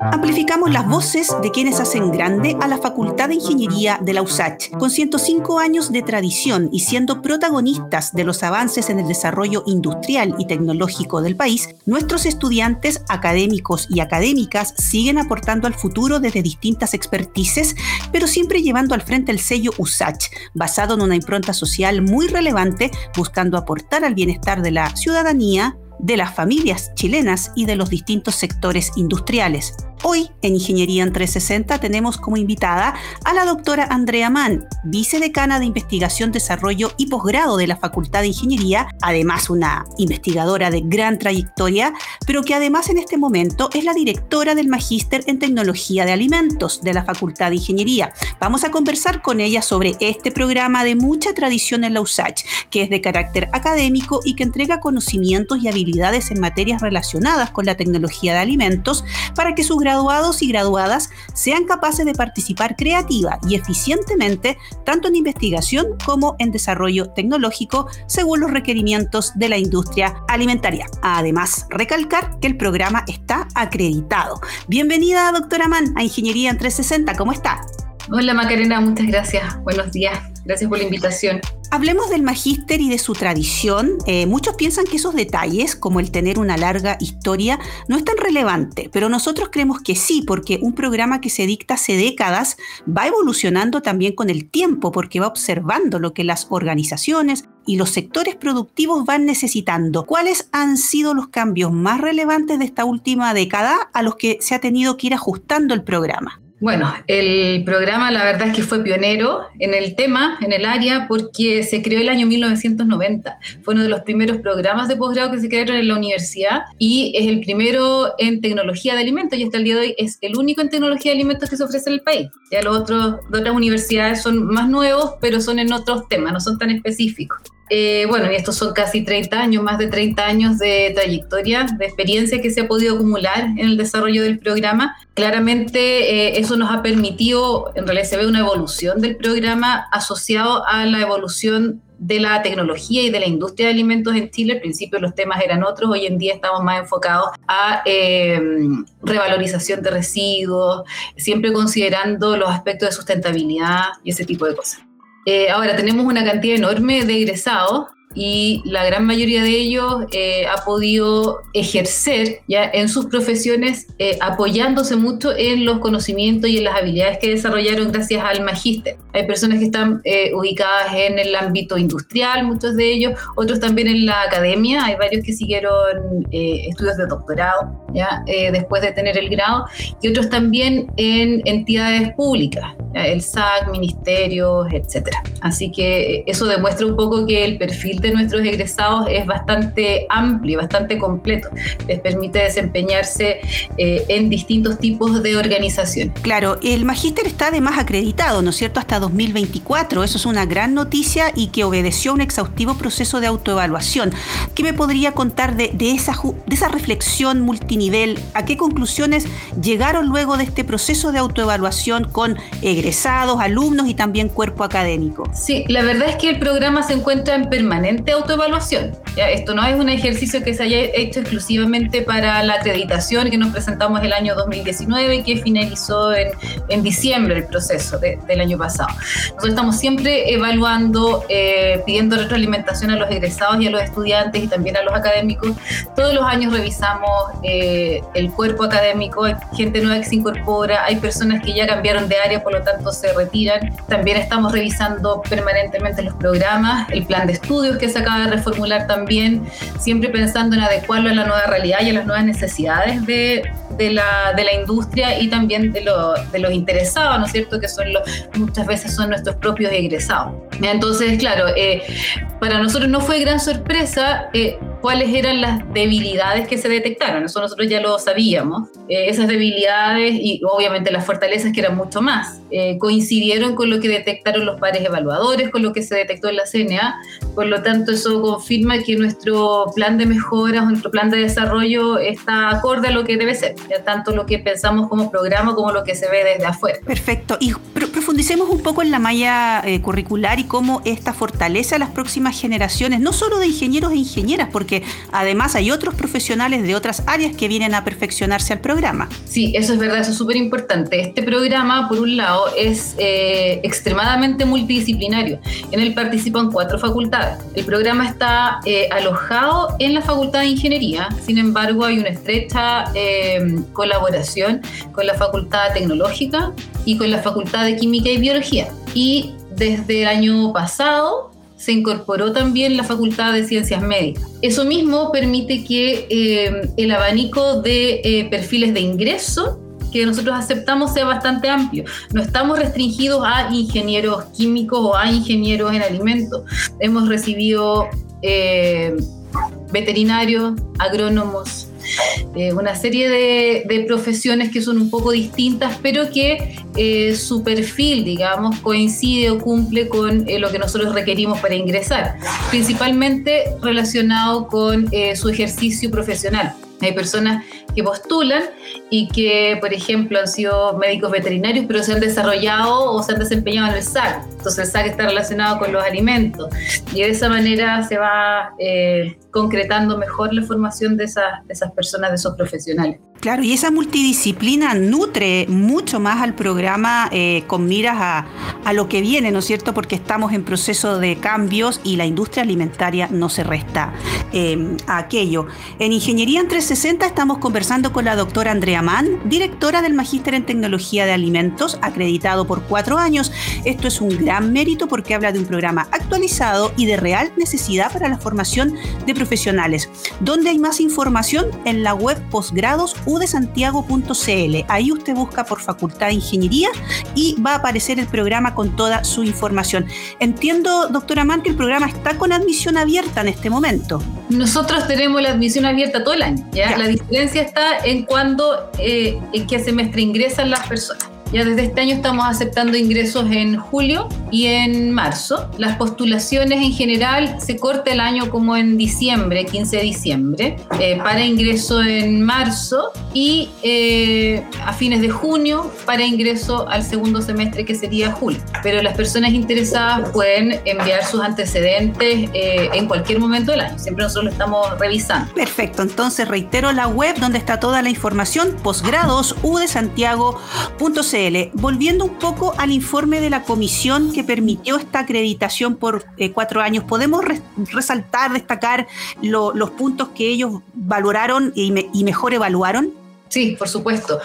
Amplificamos las voces de quienes hacen grande a la Facultad de Ingeniería de la USACH. Con 105 años de tradición y siendo protagonistas de los avances en el desarrollo industrial y tecnológico del país, nuestros estudiantes académicos y académicas siguen aportando al futuro desde distintas expertices, pero siempre llevando al frente el sello USACH, basado en una impronta social muy relevante, buscando aportar al bienestar de la ciudadanía, de las familias chilenas y de los distintos sectores industriales. Hoy en Ingeniería en 360 tenemos como invitada a la doctora Andrea Mann, vicedecana de Investigación, Desarrollo y Posgrado de la Facultad de Ingeniería, además una investigadora de gran trayectoria, pero que además en este momento es la directora del Magíster en Tecnología de Alimentos de la Facultad de Ingeniería. Vamos a conversar con ella sobre este programa de mucha tradición en la USACH, que es de carácter académico y que entrega conocimientos y habilidades en materias relacionadas con la tecnología de alimentos para que sus graduados y graduadas sean capaces de participar creativa y eficientemente tanto en investigación como en desarrollo tecnológico según los requerimientos de la industria alimentaria. Además, recalcar que el programa está acreditado. Bienvenida, doctora Mann, a Ingeniería en 360. ¿Cómo está? Hola Macarena, muchas gracias. Buenos días. Gracias por la invitación. Hablemos del magíster y de su tradición. Eh, muchos piensan que esos detalles, como el tener una larga historia, no es tan relevante, pero nosotros creemos que sí, porque un programa que se dicta hace décadas va evolucionando también con el tiempo, porque va observando lo que las organizaciones y los sectores productivos van necesitando. ¿Cuáles han sido los cambios más relevantes de esta última década a los que se ha tenido que ir ajustando el programa? Bueno, el programa la verdad es que fue pionero en el tema, en el área, porque se creó el año 1990. Fue uno de los primeros programas de posgrado que se crearon en la universidad y es el primero en tecnología de alimentos y hasta el día de hoy es el único en tecnología de alimentos que se ofrece en el país. Ya los otros de otras universidades son más nuevos, pero son en otros temas, no son tan específicos. Eh, bueno, y estos son casi 30 años, más de 30 años de trayectoria, de experiencia que se ha podido acumular en el desarrollo del programa. Claramente eh, eso nos ha permitido, en realidad se ve una evolución del programa asociado a la evolución de la tecnología y de la industria de alimentos en Chile. Al principio los temas eran otros, hoy en día estamos más enfocados a eh, revalorización de residuos, siempre considerando los aspectos de sustentabilidad y ese tipo de cosas. Eh, ahora tenemos una cantidad enorme de egresados y la gran mayoría de ellos eh, ha podido ejercer ya en sus profesiones eh, apoyándose mucho en los conocimientos y en las habilidades que desarrollaron gracias al magíster. Hay personas que están eh, ubicadas en el ámbito industrial, muchos de ellos, otros también en la academia, hay varios que siguieron estudios de doctorado ya después de tener el grado y otros también en entidades públicas, el SAC, ministerios, etcétera. Así que eso demuestra un poco que el perfil de nuestros egresados es bastante amplio, bastante completo. Les permite desempeñarse eh, en distintos tipos de organización. Claro, el magíster está además acreditado, ¿no es cierto?, hasta 2024. Eso es una gran noticia y que obedeció a un exhaustivo proceso de autoevaluación. ¿Qué me podría contar de, esa, reflexión multinivel? ¿A qué conclusiones llegaron luego de este proceso de autoevaluación con egresados, alumnos y también cuerpo académico? Sí, la verdad es que el programa se encuentra en permanente autoevaluación. Esto no es un ejercicio que se haya hecho exclusivamente para la acreditación que nos presentamos el año 2019 y que finalizó en diciembre el proceso del año pasado. Estamos siempre evaluando, eh, pidiendo retroalimentación a los egresados y a los estudiantes y también a los académicos. Todos los años revisamos eh, el cuerpo académico, hay gente nueva que se incorpora, hay personas que ya cambiaron de área, por lo tanto se retiran. También estamos revisando permanentemente los programas, el plan de estudios que se acaba de reformular también, siempre pensando en adecuarlo a la nueva realidad y a las nuevas necesidades de, de, la, de la, industria y también de, de, los interesados, ¿no es cierto? Que son los, muchas veces son nuestros propios egresados. Entonces, claro, eh, para nosotros no fue gran sorpresa eh, cuáles eran las debilidades que se detectaron. Eso nosotros ya lo sabíamos. Eh, esas debilidades y obviamente las fortalezas que eran mucho más coincidieron con lo que detectaron los pares evaluadores, con lo que se detectó en la CNA. Por lo tanto, eso confirma que nuestro plan de mejoras, nuestro plan de desarrollo está acorde a lo que debe ser, ya tanto lo que pensamos como programa como lo que se ve desde afuera. Perfecto. Y profundicemos un poco en la malla curricular y cómo esta fortalece a las próximas generaciones, no solo de ingenieros e ingenieras, porque además hay otros profesionales de otras áreas que vienen a perfeccionarse al programa. Sí, eso es verdad, eso es súper importante. Este programa, por un lado, es eh, extremadamente multidisciplinario. En él participan cuatro facultades. El programa está eh, alojado en la Facultad de Ingeniería, sin embargo, hay una estrecha eh, colaboración con la Facultad Tecnológica y con la Facultad de Química y Biología. Y desde el año pasado se incorporó también la Facultad de Ciencias Médicas. Eso mismo permite que eh, el abanico de eh, perfiles de ingreso que nosotros aceptamos sea bastante amplio. No estamos restringidos a ingenieros químicos o a ingenieros en alimentos. Hemos recibido eh, veterinarios, agrónomos, eh, una serie de, profesiones que son un poco distintas, pero que eh, su perfil, digamos, coincide o cumple con eh, lo que nosotros requerimos para ingresar, principalmente relacionado con su ejercicio profesional. Hay personas que postulan y que, por ejemplo, han sido médicos veterinarios, pero se han desarrollado o se han desempeñado en el SAC. Entonces el SAC está relacionado con los alimentos. Y de esa manera se va eh, concretando mejor la formación de esas, de esas personas, de esos profesionales. Claro, y esa multidisciplina nutre mucho más al programa eh, con miras a, a, lo que viene, ¿no es cierto? Porque estamos en proceso de cambios y la industria alimentaria no se resta eh, a aquello. En Ingeniería en 360 estamos conversando con la doctora Andrea Mann, directora del Magíster en Tecnología de Alimentos, acreditado por cuatro años. Esto es un gran mérito porque habla de un programa actualizado y de real necesidad para la formación de profesionales. ¿Dónde hay más información? En la web posgrados udesantiago.cl. Ahí usted busca por Facultad de Ingeniería y va a aparecer el programa con toda su información. Entiendo, doctora que el programa está con admisión abierta en este momento. Nosotros tenemos la admisión abierta todo el año. ¿ya? La diferencia está en cuándo, eh, en qué semestre ingresan las personas. Ya desde este año estamos aceptando ingresos en julio y en marzo. Las postulaciones en general se corta el año como en diciembre, 15 de diciembre, eh, para ingreso en marzo y eh, a fines de junio para ingreso al segundo semestre que sería julio. Pero las personas interesadas pueden enviar sus antecedentes eh, en cualquier momento del año. Siempre nosotros lo estamos revisando. Perfecto. Entonces reitero la web donde está toda la información posgrados udesantiago.cl Volviendo un poco al informe de la comisión que permitió esta acreditación por eh, cuatro años, ¿podemos resaltar, destacar los puntos que ellos valoraron y, mejor evaluaron? Sí, por supuesto.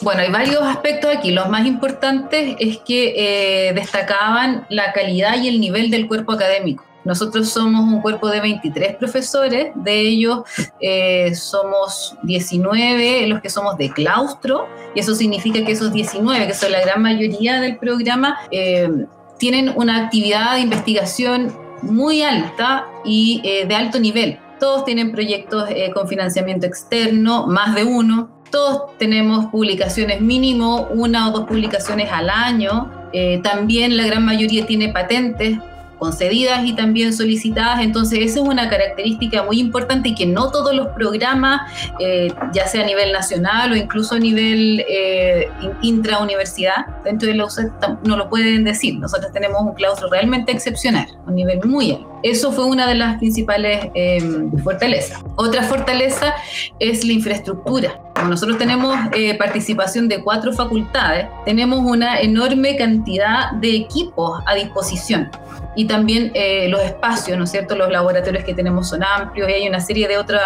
Bueno, hay varios aspectos aquí. Los más importantes es que eh, destacaban la calidad y el nivel del cuerpo académico. Nosotros somos un cuerpo de 23 profesores, de ellos eh, somos 19 los que somos de claustro, y eso significa que esos 19, que son la gran mayoría del programa, eh, tienen una actividad de investigación muy alta y eh, de alto nivel. Todos tienen proyectos con financiamiento externo, más de uno. Todos tenemos publicaciones mínimo, una o dos publicaciones al año. también la gran mayoría tiene patentes concedidas y también solicitadas. Entonces, esa es una característica muy importante y que no todos los programas, eh, ya sea a nivel nacional o incluso a nivel eh, intrauniversidad, dentro de la UCED no lo pueden decir. Nosotros tenemos un claustro realmente excepcional, un nivel muy alto. Eso fue una de las principales em, fortalezas. Otra fortaleza es la infraestructura. Como nosotros tenemos eh, participación de cuatro facultades, tenemos una enorme cantidad de equipos a disposición y también eh, los espacios, ¿no es cierto? Los laboratorios que tenemos son amplios y hay una serie de otros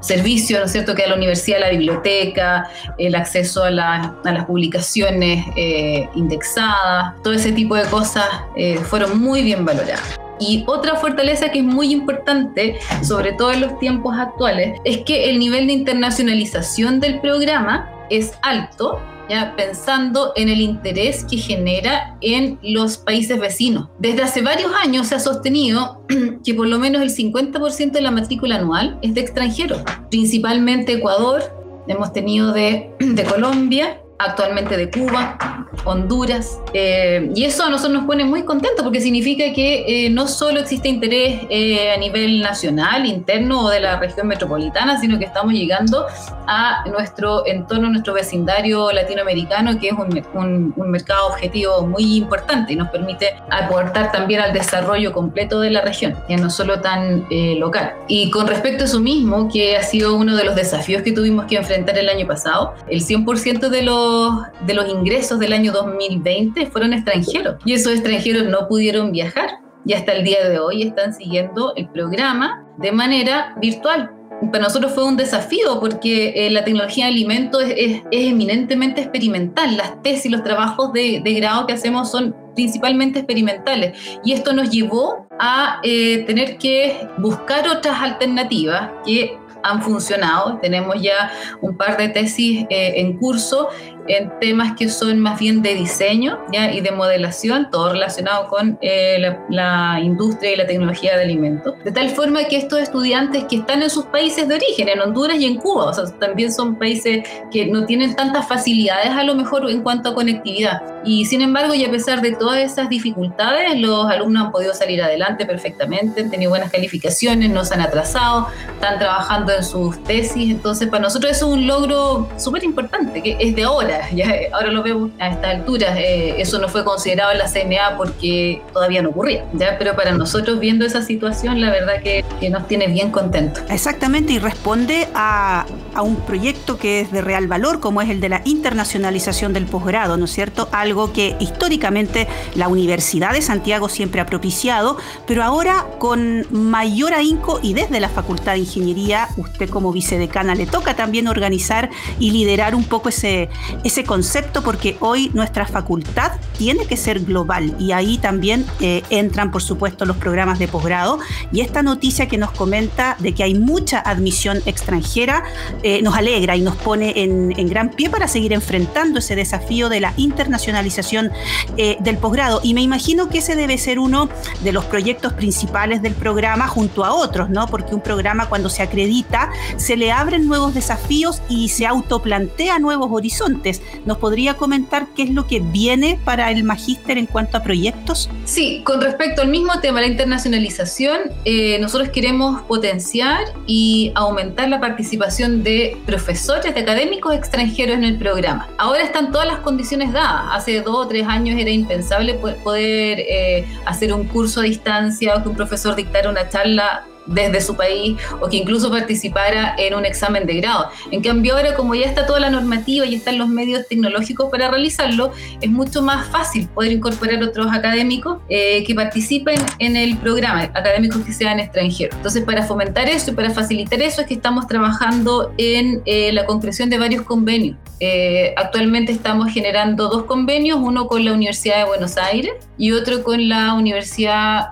servicios, ¿no es cierto?, que a la universidad, la biblioteca, el acceso a, a las publicaciones eh, indexadas, todo ese tipo de cosas eh, fueron muy bien valoradas. Y otra fortaleza que es muy importante, sobre todo en los tiempos actuales, es que el nivel de internacionalización del programa es alto ¿ya? pensando en el interés que genera en los países vecinos. Desde hace varios años se ha sostenido que por lo menos el 50% de la matrícula anual es de extranjeros, principalmente Ecuador, hemos tenido de, de Colombia, actualmente de Cuba, Honduras. Eh, y eso a nosotros nos pone muy contentos porque significa que eh, no solo existe interés eh, a nivel nacional, interno o de la región metropolitana, sino que estamos llegando a nuestro entorno, nuestro vecindario latinoamericano, que es un, un, mercado objetivo muy importante y nos permite aportar también al desarrollo completo de la región, ya no solo tan local. Y con respecto a eso mismo, que ha sido uno de los desafíos que tuvimos que enfrentar el año pasado, el 100% de los, de los ingresos del año 2020 fueron extranjeros y esos extranjeros no pudieron viajar y hasta el día de hoy están siguiendo el programa de manera virtual. Para nosotros fue un desafío porque eh, la tecnología de alimentos es, eminentemente experimental. Las tesis los trabajos de, grado que hacemos son principalmente experimentales. Y esto nos llevó a eh, tener que buscar otras alternativas que han funcionado. Tenemos ya un par de tesis eh, en curso en temas que son más bien de diseño ¿ya? y de modelación, todo relacionado con eh, la, industria y la tecnología de alimentos. De tal forma que estos estudiantes que están en sus países de origen, en Honduras y en Cuba, o sea, también son países que no tienen tantas facilidades a lo mejor en cuanto a conectividad. Y sin embargo, y a pesar de todas esas dificultades, los alumnos han podido salir adelante perfectamente, han tenido buenas calificaciones, no se han atrasado, están trabajando en sus tesis. Entonces, para nosotros eso es un logro súper importante, que es de ahora ahora lo vemos a esta altura. Eh, eso no fue considerado en la CNA porque todavía no ocurría, ¿ya? pero para nosotros viendo esa situación, la verdad que, que nos tiene bien contentos. Exactamente, y responde a, a, un proyecto que es de real valor, como es el de la internacionalización del posgrado, ¿no es cierto? Algo que históricamente la Universidad de Santiago siempre ha propiciado, pero ahora con mayor ahínco y desde la Facultad de Ingeniería, usted como vicedecana le toca también organizar y liderar un poco ese, ese concepto porque hoy nuestra facultad tiene que ser global y ahí también eh, entran, por supuesto, los programas de posgrado. Y esta noticia que nos comenta de que hay mucha admisión extranjera eh, nos alegra y nos pone en, gran pie para seguir enfrentando ese desafío de la internacionalización eh, del posgrado. Y me imagino que ese debe ser uno de los proyectos principales del programa junto a otros, ¿no? Porque un programa cuando se acredita se le abren nuevos desafíos y se autoplantea nuevos horizontes. ¿Nos podría comentar qué es lo que viene para el magíster en cuanto a proyectos? Sí, con respecto al mismo tema, la internacionalización, eh, nosotros queremos potenciar y aumentar la participación de profesores, de académicos extranjeros en el programa. Ahora están todas las condiciones dadas. Hace dos o tres años era impensable poder eh, hacer un curso a distancia o que un profesor dictara una charla desde su país o que incluso participara en un examen de grado. En cambio ahora como ya está toda la normativa y están los medios tecnológicos para realizarlo, es mucho más fácil poder incorporar otros académicos eh, que participen en el programa, académicos que sean extranjeros. Entonces para fomentar eso y para facilitar eso es que estamos trabajando en eh, la concreción de varios convenios. Eh, actualmente estamos generando dos convenios, uno con la Universidad de Buenos Aires y otro con la Universidad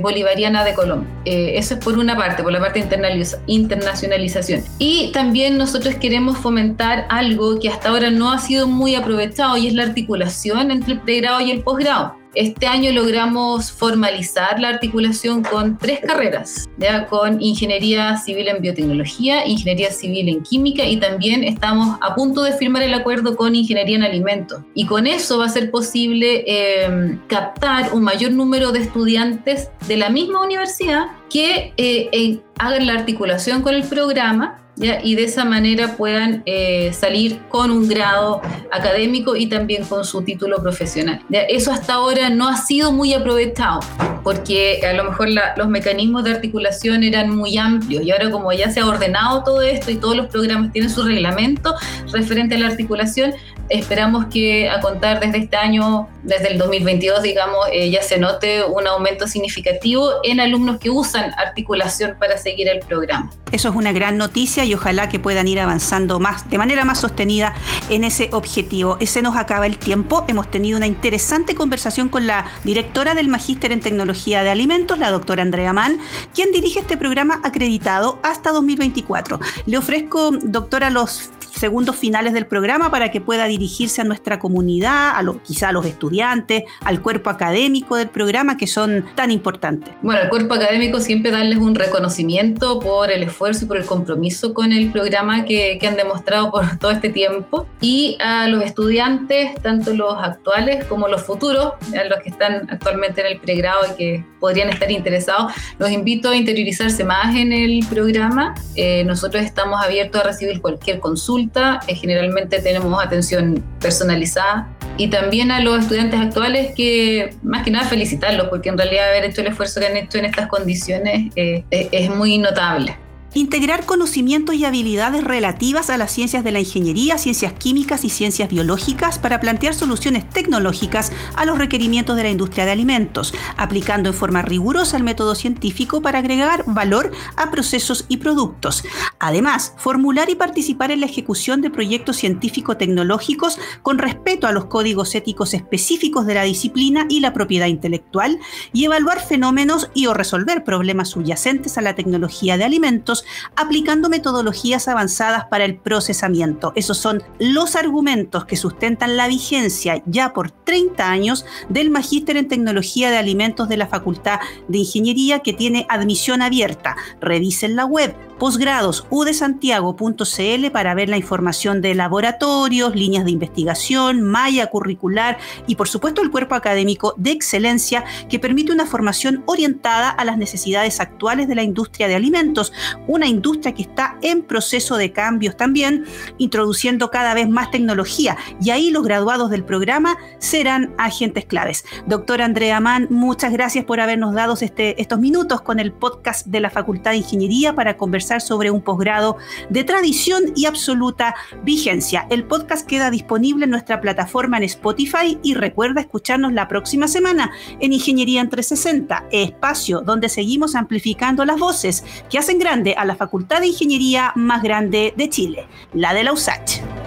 Bolivariana de Colombia. eso es por una parte, por la parte de internacionalización. Y también nosotros queremos fomentar algo que hasta ahora no ha sido muy aprovechado y es la articulación entre el pregrado y el posgrado. Este año logramos formalizar la articulación con tres carreras, ya con ingeniería civil en biotecnología, ingeniería civil en química y también estamos a punto de firmar el acuerdo con ingeniería en alimentos. Y con eso va a ser posible eh, captar un mayor número de estudiantes de la misma universidad que eh, hagan la articulación con el programa y de esa manera puedan eh, salir con un grado académico y también con su título profesional. Eso hasta ahora no ha sido muy aprovechado porque a lo mejor los mecanismos de articulación eran muy amplios y ahora como ya se ha ordenado todo esto y todos los programas tienen su reglamento referente a la articulación, esperamos que a contar desde este año, desde el 2022, digamos, eh, ya se note un aumento significativo en alumnos que usan articulación para seguir el programa. Eso es una gran noticia y ojalá que puedan ir avanzando más, de manera más sostenida en ese objetivo. Ese nos acaba el tiempo. Hemos tenido una interesante conversación con la directora del Magíster en Tecnología de Alimentos, la doctora Andrea Mann, quien dirige este programa acreditado hasta 2024. Le ofrezco, doctora, los segundos finales del programa para que pueda dirigirse a nuestra comunidad, a los, quizá a los estudiantes, al cuerpo académico del programa que son tan importantes. Bueno, al cuerpo académico siempre darles un reconocimiento por el esfuerzo y por el compromiso con el programa que, que han demostrado por todo este tiempo y a los estudiantes, tanto los actuales como los futuros, a los que están actualmente en el pregrado y que podrían estar interesados, los invito a interiorizarse más en el programa. Eh, nosotros estamos abiertos a recibir cualquier consulta, eh, generalmente tenemos atención personalizada y también a los estudiantes actuales que más que nada felicitarlos porque en realidad haber hecho el esfuerzo que han hecho en estas condiciones eh, es muy notable. Integrar conocimientos y habilidades relativas a las ciencias de la ingeniería, ciencias químicas y ciencias biológicas para plantear soluciones tecnológicas a los requerimientos de la industria de alimentos, aplicando en forma rigurosa el método científico para agregar valor a procesos y productos. Además, formular y participar en la ejecución de proyectos científico-tecnológicos con respeto a los códigos éticos específicos de la disciplina y la propiedad intelectual y evaluar fenómenos y o resolver problemas subyacentes a la tecnología de alimentos aplicando metodologías avanzadas para el procesamiento. Esos son los argumentos que sustentan la vigencia ya por 30 años del Magíster en Tecnología de Alimentos de la Facultad de Ingeniería que tiene admisión abierta. Revisen la web posgrados udesantiago.cl para ver la información de laboratorios, líneas de investigación, malla curricular y por supuesto el cuerpo académico de excelencia que permite una formación orientada a las necesidades actuales de la industria de alimentos, una industria que está en proceso de cambios también, introduciendo cada vez más tecnología y ahí los graduados del programa serán agentes claves. Doctora Andrea Mann, muchas gracias por habernos dado este, estos minutos con el podcast de la Facultad de Ingeniería para sobre un posgrado de tradición y absoluta vigencia. El podcast queda disponible en nuestra plataforma en Spotify y recuerda escucharnos la próxima semana en Ingeniería en 360, espacio donde seguimos amplificando las voces que hacen grande a la Facultad de Ingeniería más grande de Chile, la de la USACH.